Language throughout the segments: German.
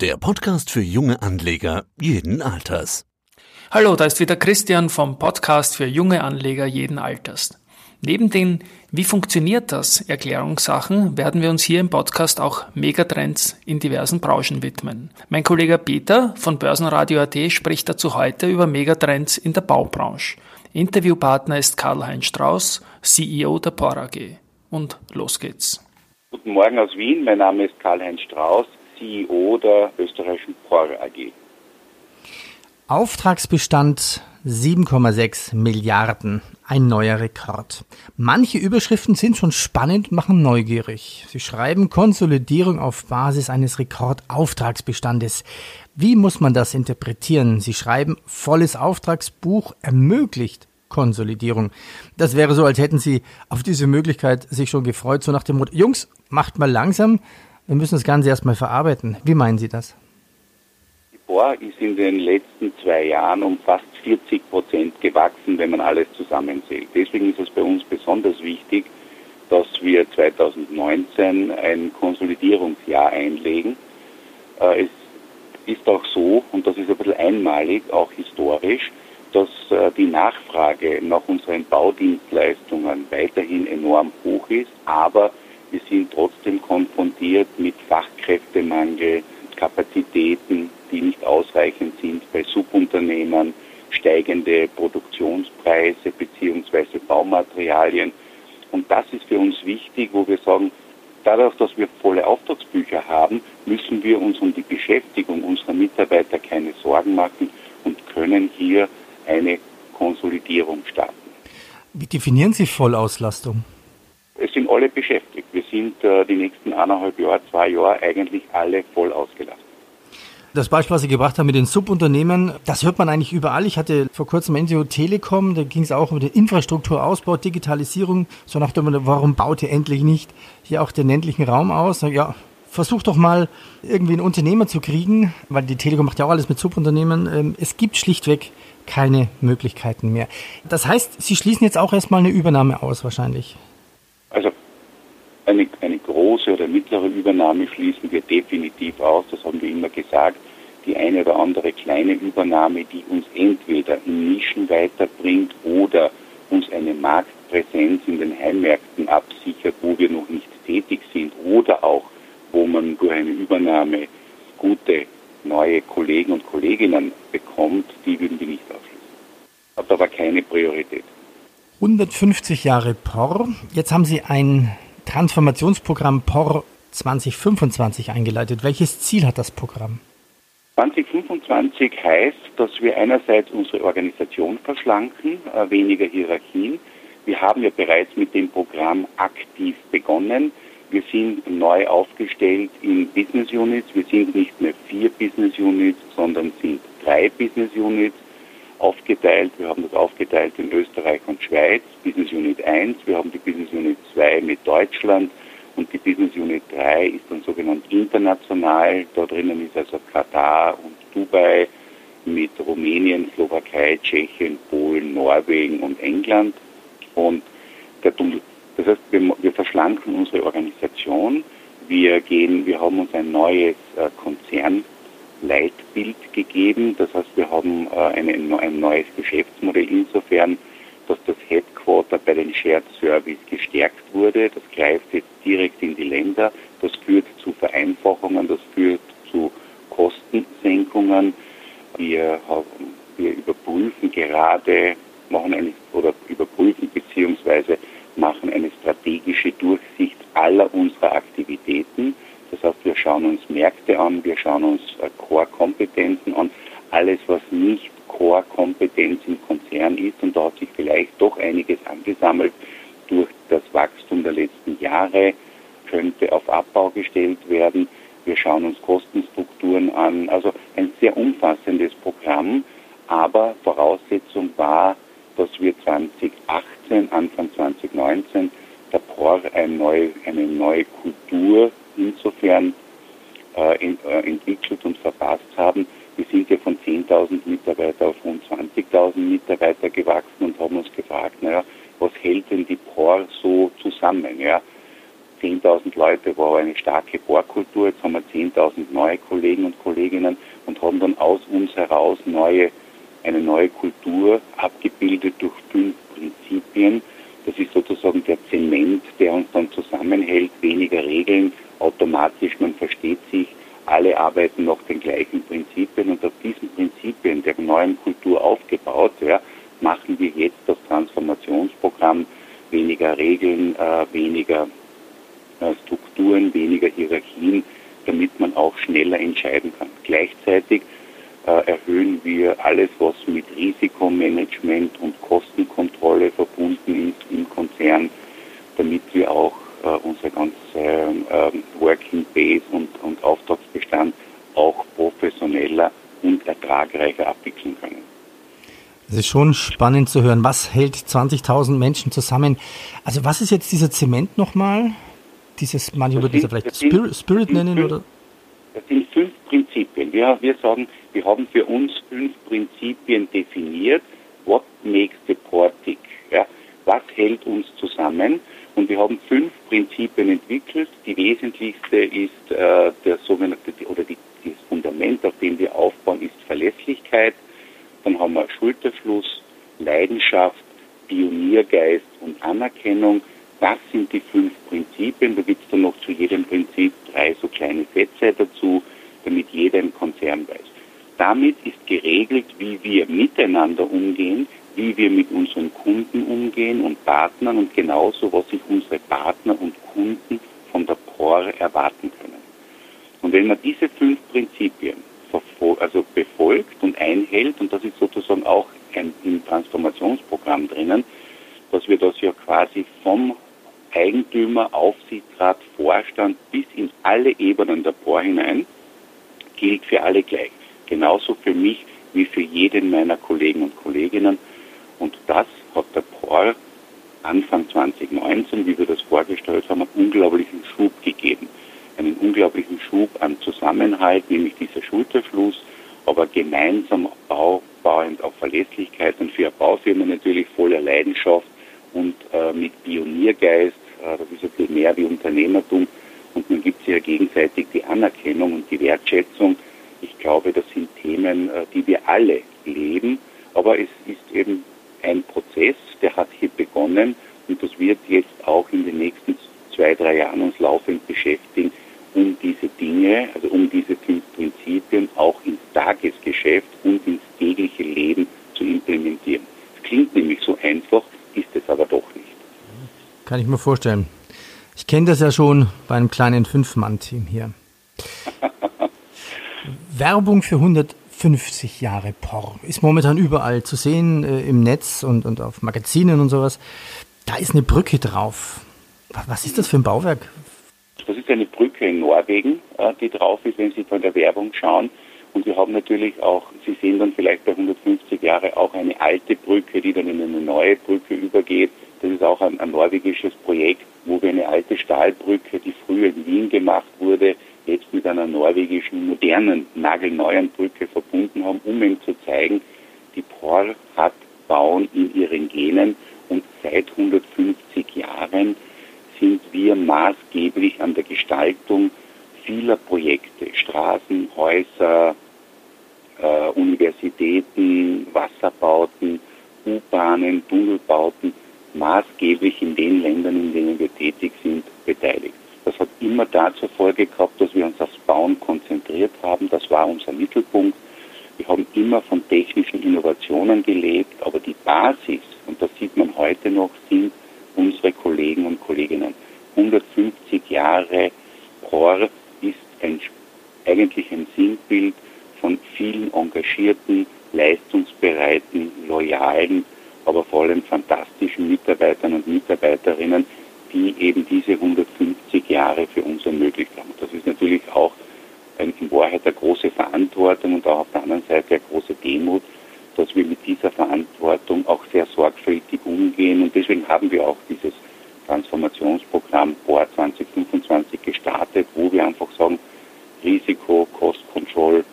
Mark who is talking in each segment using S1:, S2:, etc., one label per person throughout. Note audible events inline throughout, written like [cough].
S1: der Podcast für junge Anleger jeden Alters.
S2: Hallo, da ist wieder Christian vom Podcast für junge Anleger jeden Alters. Neben den Wie funktioniert das Erklärungssachen werden wir uns hier im Podcast auch Megatrends in diversen Branchen widmen. Mein Kollege Peter von Börsenradio.at spricht dazu heute über Megatrends in der Baubranche. Interviewpartner ist Karl-Heinz Strauß, CEO der POR AG. Und los geht's.
S3: Guten Morgen aus Wien, mein Name ist Karl-Heinz Strauß, CEO der österreichischen POR AG.
S4: Auftragsbestand 7,6 Milliarden, ein neuer Rekord. Manche Überschriften sind schon spannend, machen neugierig. Sie schreiben Konsolidierung auf Basis eines Rekordauftragsbestandes. Wie muss man das interpretieren? Sie schreiben, volles Auftragsbuch ermöglicht Konsolidierung. Das wäre so, als hätten Sie auf diese Möglichkeit sich schon gefreut, so nach dem Motto, Jungs, macht mal langsam, wir müssen das Ganze erstmal verarbeiten. Wie meinen Sie das?
S3: Die BOR ist in den letzten zwei Jahren um fast 40 Prozent gewachsen, wenn man alles zusammenzählt. Deswegen ist es bei uns besonders wichtig, dass wir 2019 ein Konsolidierungsjahr einlegen. Äh, es ist auch so, und das ist ein bisschen einmalig, auch historisch, dass äh, die Nachfrage nach unseren Baudienstleistungen weiterhin enorm hoch ist, aber wir sind trotzdem konfrontiert mit Fachkräftemangel, Kapazitäten, die nicht ausreichend sind bei Subunternehmern, steigende Produktionspreise beziehungsweise Baumaterialien. Und das ist für uns wichtig, wo wir sagen, dadurch, dass wir volle Auftragsbücher haben, müssen wir uns um die Beschäftigung unserer Mitarbeiter keine Sorgen machen und können hier eine Konsolidierung starten.
S4: Wie definieren Sie Vollauslastung?
S3: Es sind alle beschäftigt. Sind äh, die nächsten eineinhalb Jahre, zwei Jahre eigentlich alle voll ausgelastet.
S4: Das Beispiel, was Sie gebracht haben mit den Subunternehmen, das hört man eigentlich überall. Ich hatte vor kurzem NGO Telekom, da ging es auch um den Infrastrukturausbau, Digitalisierung, so nach dem warum baut ihr endlich nicht hier auch den ländlichen Raum aus? Ja, versucht doch mal irgendwie einen Unternehmer zu kriegen, weil die Telekom macht ja auch alles mit Subunternehmen. Ähm, es gibt schlichtweg keine Möglichkeiten mehr. Das heißt, Sie schließen jetzt auch erstmal eine Übernahme aus wahrscheinlich.
S3: Eine, eine große oder mittlere Übernahme schließen wir definitiv aus, das haben wir immer gesagt. Die eine oder andere kleine Übernahme, die uns entweder in Nischen weiterbringt oder uns eine Marktpräsenz in den Heimmärkten absichert, wo wir noch nicht tätig sind oder auch, wo man durch eine Übernahme gute neue Kollegen und Kolleginnen bekommt, die würden wir nicht ausschließen. Hat aber keine Priorität.
S4: 150 Jahre POR. Jetzt haben Sie ein Transformationsprogramm POR 2025 eingeleitet. Welches Ziel hat das Programm?
S3: 2025 heißt, dass wir einerseits unsere Organisation verschlanken, äh, weniger Hierarchien. Wir haben ja bereits mit dem Programm aktiv begonnen. Wir sind neu aufgestellt in Business Units. Wir sind nicht mehr vier Business Units, sondern sind drei Business Units aufgeteilt. Wir haben das aufgeteilt in Österreich und Schweiz, Business Unit 1. Wir haben die Business Unit 2 mit Deutschland und die Business Unit 3 ist dann sogenannt international. Da drinnen ist also Katar und Dubai mit Rumänien, Slowakei, Tschechien, Polen, Norwegen und England. Und der, das heißt, wir, wir verschlanken unsere Organisation. Wir gehen, wir haben uns ein neues äh, Konzern Leitbild gegeben. Das heißt, wir haben äh, eine, ein neues Geschäftsmodell insofern, dass das Headquarter bei den Shared Service gestärkt wurde. Das greift jetzt direkt in die Länder. Das führt zu Vereinfachungen, das führt zu Kostensenkungen. Wir, haben, wir überprüfen gerade, machen eine, oder überprüfen beziehungsweise machen eine strategische Durchsicht aller unserer Aktivitäten das heißt, wir schauen uns Märkte an, wir schauen uns äh, Core-Kompetenzen an, alles, was nicht Core-Kompetenz im Konzern ist. Und da hat sich vielleicht doch einiges angesammelt durch das Wachstum der letzten Jahre, könnte auf Abbau gestellt werden. Wir schauen uns Kostenstrukturen an. Also ein sehr umfassendes Programm. Aber Voraussetzung war, dass wir 2018, Anfang 2019, der POR eine neue, eine neue Kultur insofern äh, in, äh, entwickelt und verpasst haben. Wir sind ja von 10.000 Mitarbeiter auf rund 20.000 Mitarbeiter gewachsen und haben uns gefragt, naja, was hält denn die POR so zusammen? Ja? 10.000 Leute war eine starke Bohrkultur. Jetzt haben wir 10.000 neue Kollegen und Kolleginnen und haben dann aus uns heraus neue, eine neue Kultur abgebildet durch fünf Prinzipien. Das ist sozusagen der Zement, der uns dann zusammenhält. Weniger Regeln, automatisch, man versteht sich. Alle arbeiten nach den gleichen Prinzipien und auf diesen Prinzipien der neuen Kultur aufgebaut, ja, machen wir jetzt das Transformationsprogramm weniger Regeln, äh, weniger äh, Strukturen, weniger Hierarchien, damit man auch schneller entscheiden kann. Gleichzeitig äh, erhöhen wir alles, was mit Risikomanagement und Kostenkontrolle verbunden ist im Konzern, damit wir auch äh, unsere ganze ähm, Working Base und, und Auftragsbestand auch professioneller und ertragreicher abwickeln können.
S4: Es ist schon spannend zu hören. Was hält 20.000 Menschen zusammen? Also was ist jetzt dieser Zement nochmal? Dieses, manche würden es vielleicht Spirit, Spirit nennen
S3: fünf,
S4: oder?
S3: Das sind fünf Prinzipien. Wir, wir sagen, wir haben für uns fünf Prinzipien definiert. What makes the port tick? Ja? Was hält uns zusammen? Und wir haben fünf Prinzipien entwickelt. Die wesentlichste ist äh, der sogenannte oder die, das Fundament, auf dem wir aufbauen, ist Verlässlichkeit. Dann haben wir Schulterschluss, Leidenschaft, Pioniergeist und Anerkennung. Das sind die fünf Prinzipien. Da gibt es dann noch zu jedem Prinzip drei so kleine Sätze dazu, damit jeder im Konzern weiß. Damit ist geregelt, wie wir miteinander umgehen, wie wir mit unseren Kunden umgehen und Partnern und genauso, was sich unsere Partner und Kunden von der POR erwarten können. Und wenn man diese fünf Prinzipien also befolgt und einhält, und das ist sozusagen auch ein, im Transformationsprogramm drinnen, dass wir das ja quasi vom Eigentümer, Aufsichtsrat, Vorstand bis in alle Ebenen der POR hinein, gilt für alle gleich. Genauso für mich wie für jeden meiner Kollegen und Kolleginnen. Und das hat der POR Anfang 2019, wie wir das vorgestellt haben, einen unglaublichen Schub gegeben einen unglaublichen Schub an Zusammenhalt, nämlich dieser Schulterschluss, aber gemeinsam aufbauend auf Verlässlichkeit und für Baufirmen natürlich voller Leidenschaft und äh, mit Pioniergeist. Äh, das ist ein bisschen mehr wie Unternehmertum und man gibt sich ja gegenseitig die Anerkennung und die Wertschätzung. Ich glaube, das sind Themen, äh, die wir alle leben, aber es ist eben ein Prozess, der hat hier begonnen und das wird jetzt auch in den nächsten zwei, drei Jahren uns laufend beschäftigen, um diese Dinge, also um diese fünf Prinzipien auch ins Tagesgeschäft und ins tägliche Leben zu implementieren. Es klingt nämlich so einfach, ist es aber doch nicht.
S4: Kann ich mir vorstellen. Ich kenne das ja schon bei einem kleinen Fünf-Mann-Team hier. [laughs] Werbung für 150 Jahre POR ist momentan überall zu sehen äh, im Netz und, und auf Magazinen und sowas. Da ist eine Brücke drauf. Was ist das für ein Bauwerk?
S3: Das ist eine Brücke in Norwegen, äh, die drauf ist, wenn Sie von der Werbung schauen. Und wir haben natürlich auch, Sie sehen dann vielleicht bei 150 Jahre auch eine alte Brücke, die dann in eine neue Brücke übergeht. Das ist auch ein, ein norwegisches Projekt, wo wir eine alte Stahlbrücke, die früher in Wien gemacht wurde, jetzt mit einer norwegischen, modernen, nagelneuen Brücke verbunden haben, um ihm zu zeigen, die POR hat Bauen in ihren Genen und seit 150 Jahren sind wir maßgeblich an der Gestaltung vieler Projekte, Straßen, Häuser, äh, Universitäten, Wasserbauten, U-Bahnen, Tunnelbauten, maßgeblich in den Ländern, in denen wir tätig sind, beteiligt. Das hat immer dazu Folge gehabt, dass wir uns aufs Bauen konzentriert haben. Das war unser Mittelpunkt. Wir haben immer von technischen Innovationen gelebt, aber die Basis, und das sieht man heute noch, sind unsere Kollegen und Kolleginnen. 150 Jahre POR ist ein, eigentlich ein Sinnbild von vielen engagierten, leistungsbereiten, loyalen, aber vor allem fantastischen Mitarbeitern und Mitarbeiterinnen, die eben diese 150 Jahre für uns ermöglicht haben. Das ist natürlich auch in Wahrheit eine große Verantwortung und auch auf der anderen Seite eine große Demut, dass wir mit dieser Verantwortung auch sehr sorgfältig umgehen. Und deswegen haben wir auch dieses Transformationsprogramm POR 2025 gestartet, wo wir einfach sagen, Risiko, Cost Control,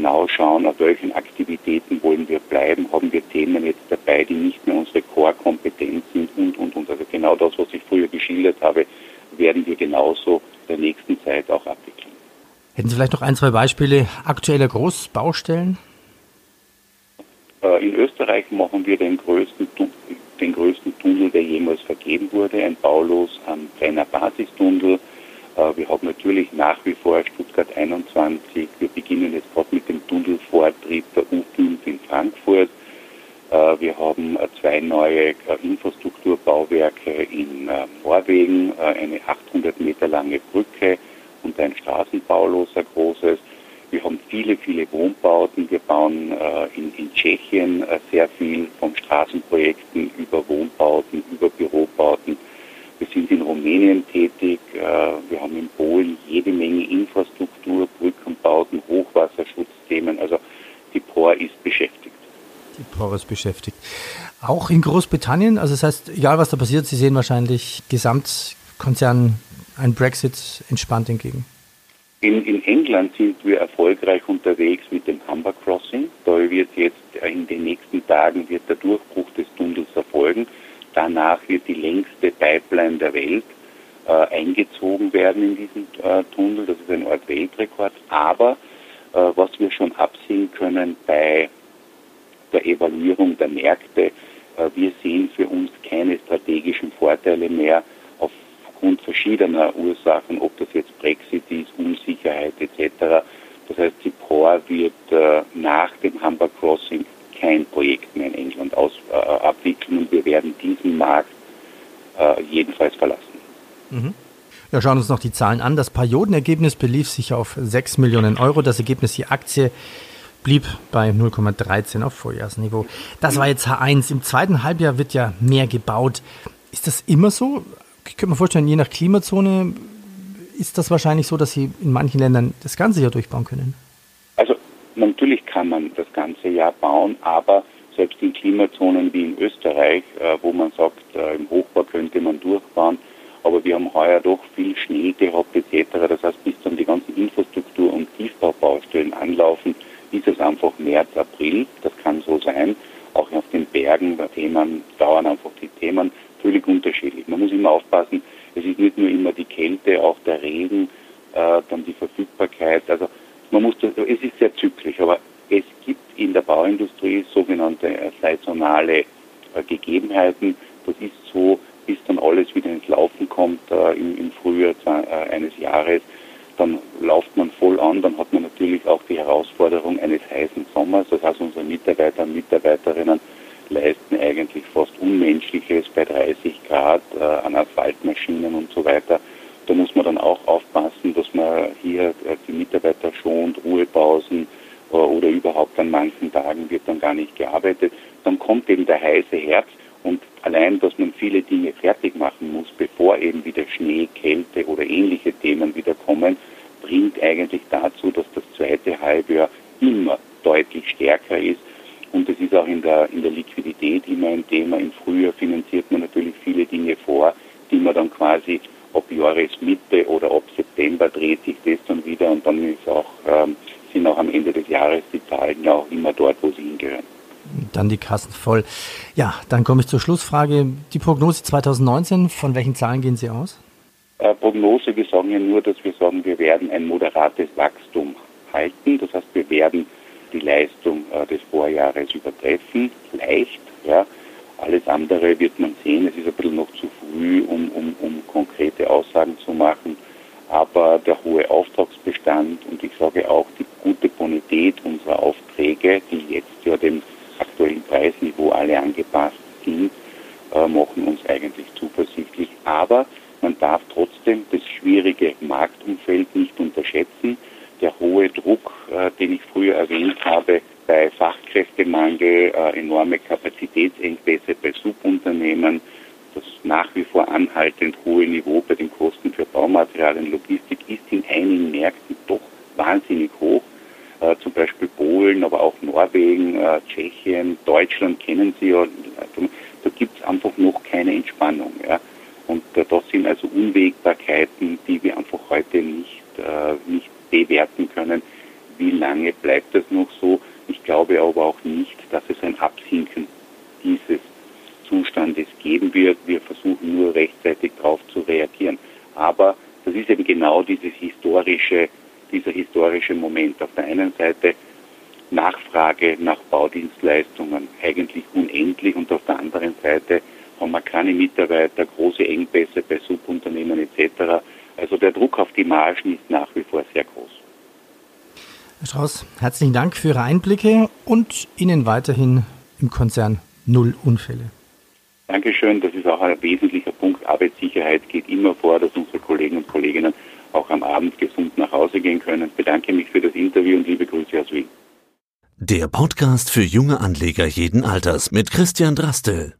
S3: genau schauen, auf welchen Aktivitäten wollen wir bleiben, haben wir Themen jetzt dabei, die nicht mehr unsere Core-Kompetenz sind und, und, und. Also genau das, was ich früher geschildert habe, werden wir genauso der nächsten Zeit auch abwickeln.
S4: Hätten Sie vielleicht noch ein, zwei Beispiele aktueller Großbaustellen?
S3: Äh, in Österreich machen wir den größten, den größten Tunnel, der jemals vergeben wurde, ein Baulos am Brenner Basistunnel. Äh, wir haben natürlich nach wie vor Stuttgart 21. Wir beginnen jetzt gerade mit dem Tunnelvortrieb der U5 in Frankfurt. Äh, wir haben zwei neue Infrastrukturbauwerke in Norwegen, eine 800 Meter lange Brücke und ein Straßenbaulos, ein großes. Wir haben viele, viele Wohnbauten. Wir bauen äh, in, in, Tschechien äh, sehr viel von Straßenprojekten über Wohnbauten, über Bürobauten. Wir sind in Rumänien tätig. Äh, wir haben in Polen jede Menge Infrastruktur, Brückenbauten, Hochwasserschutzthemen. Also die POR ist beschäftigt.
S4: Die POR ist beschäftigt. Auch in Großbritannien, also das heißt, egal was da passiert, Sie sehen wahrscheinlich Gesamtkonzern ein Brexit entspannt entgegen.
S3: In, in England sind wir erfolgreich unterwegs mit dem Humber Crossing. Da wird jetzt in den nächsten Tagen wird der Durchbruch des Tunnels erfolgen. Danach wird die längste Pipeline der Welt äh, eingezogen werden in diesen äh, Tunnel. Das ist ein Ort Weltrekord. Aber äh, was wir schon absehen können bei der Evaluierung der Märkte, äh, wir sehen für uns keine strategischen Vorteile mehr aufgrund verschiedener Ursachen, ob das jetzt Brexit ist, Unsicherheit etc. Das heißt, die POR wird äh, nach dem Humber Crossing kein Projekt mehr in England aus, äh, abwickeln und wir werden diesen Markt äh, jedenfalls verlassen.
S4: Mhm. Ja, schauen uns noch die Zahlen an. Das Periodenergebnis belief sich auf 6 Millionen Euro. Das Ergebnis je Aktie blieb bei 0,13 auf Vorjahresniveau. Das war jetzt H1. Im zweiten Halbjahr wird ja mehr gebaut. Ist das immer so? Ich könnte mir vorstellen, je nach Klimazone ist das wahrscheinlich so, dass Sie in manchen Ländern das ganze Jahr durchbauen können.
S3: Natürlich kann man das ganze Jahr bauen, aber selbst in Klimazonen wie in Österreich, äh, wo man sagt, äh, im Hochbau könnte man durchbauen, aber wir haben heuer doch viel Schnee gehabt etc. Das heißt, bis dann die ganzen Infrastruktur- und Tiefbaubaustellen anlaufen, ist es einfach März, April. Das kann so sein. Auch auf den Bergen, da Themen, dauern einfach die Themen völlig unterschiedlich. Man muss immer aufpassen, es ist nicht nur immer die Kälte, auch der Regen, äh, dann die Verfügbarkeit. Also man muss das, es ist sehr zyklisch, aber es gibt in der Bauindustrie sogenannte äh, saisonale äh, Gegebenheiten. Das ist so, bis dann alles wieder ins Laufen kommt äh, im, Frühjahr äh, eines Jahres. Dann läuft man voll an, dann hat man natürlich auch die Herausforderung eines heißen Sommers. Das heißt, unsere Mitarbeiter und Mitarbeiterinnen leisten eigentlich fast Unmenschliches bei 30 Grad äh, an Asphaltmaschinen und so weiter. Da muss man dann auch aufpassen, dass man hier äh, die Mitarbeiter schont, Ruhepausen äh, oder überhaupt an manchen Tagen wird dann gar nicht gearbeitet. Dann kommt eben der heiße Herbst und allein, dass man viele Dinge fertig machen muss, bevor eben wieder Schnee, Kälte oder ähnliche Themen wieder kommen, bringt eigentlich dazu, dass das zweite Halbjahr immer deutlich stärker ist und das ist auch in der, in der Liquidität immer ein Thema. Im Frühjahr finanziert man natürlich viele Dinge vor, die man dann quasi ab Jahresmitte oder ab September dreht sich das dann wieder und dann auch, ähm, sind auch am Ende des Jahres die Zahlen ja auch immer dort, wo sie hingehören.
S4: Dann die Kassen voll. Ja, dann komme ich zur Schlussfrage. Die Prognose 2019, von welchen Zahlen gehen Sie aus?
S3: Äh, Prognose, wir sagen ja nur, dass wir sagen, wir werden ein moderates Wachstum halten. Das heißt, wir werden die Leistung äh, des Vorjahres übertreffen, leicht. Ja. Alles andere wird man sehen. Es ist ein bisschen noch zu früh, um, um, um konkrete Aussagen zu machen. Aber der hohe Auftragsbestand und ich sage auch die gute Bonität unserer Aufträge, die jetzt ja dem aktuellen Preisniveau alle angepasst sind, äh, machen uns eigentlich zuversichtlich. Aber man darf trotzdem das schwierige Marktumfeld nicht unterschätzen der hohe Druck, äh, den ich früher erwähnt habe, bei Fachkräftemangel, äh, enorme Kapazitätsengpässe bei Subunternehmen, das nach wie vor anhaltend hohe Niveau bei den Kosten für Baumaterialien, Logistik ist in einigen Märkten doch wahnsinnig hoch. Äh, zum Beispiel Polen, aber auch Norwegen, äh, Tschechien, Deutschland kennen Sie ja. Da gibt es einfach noch keine Entspannung. Ja. Und äh, das sind also Unwägbarkeiten, die wir einfach heute nicht, äh, nicht bewerten können, wie lange bleibt das noch so. Ich glaube aber auch nicht, dass es ein Absinken dieses Zustandes geben wird. Wir versuchen nur rechtzeitig darauf zu reagieren. Aber das ist eben genau dieses historische, dieser historische Moment. Auf der einen Seite Nachfrage nach Baudienstleistungen eigentlich unendlich und auf der anderen Seite haben wir keine Mitarbeiter, große Engpässe bei Subunternehmen etc. Also der Druck auf die Margen ist nach wie vor sehr groß.
S4: Herr Strauß, herzlichen Dank für Ihre Einblicke und Ihnen weiterhin im Konzern null Unfälle.
S3: Dankeschön, das ist auch ein wesentlicher Punkt. Arbeitssicherheit geht immer vor, dass unsere Kollegen und Kolleginnen auch am Abend gesund nach Hause gehen können. Ich bedanke mich für das Interview und liebe Grüße aus Wien.
S1: Der Podcast für junge Anleger jeden Alters mit Christian Drastel.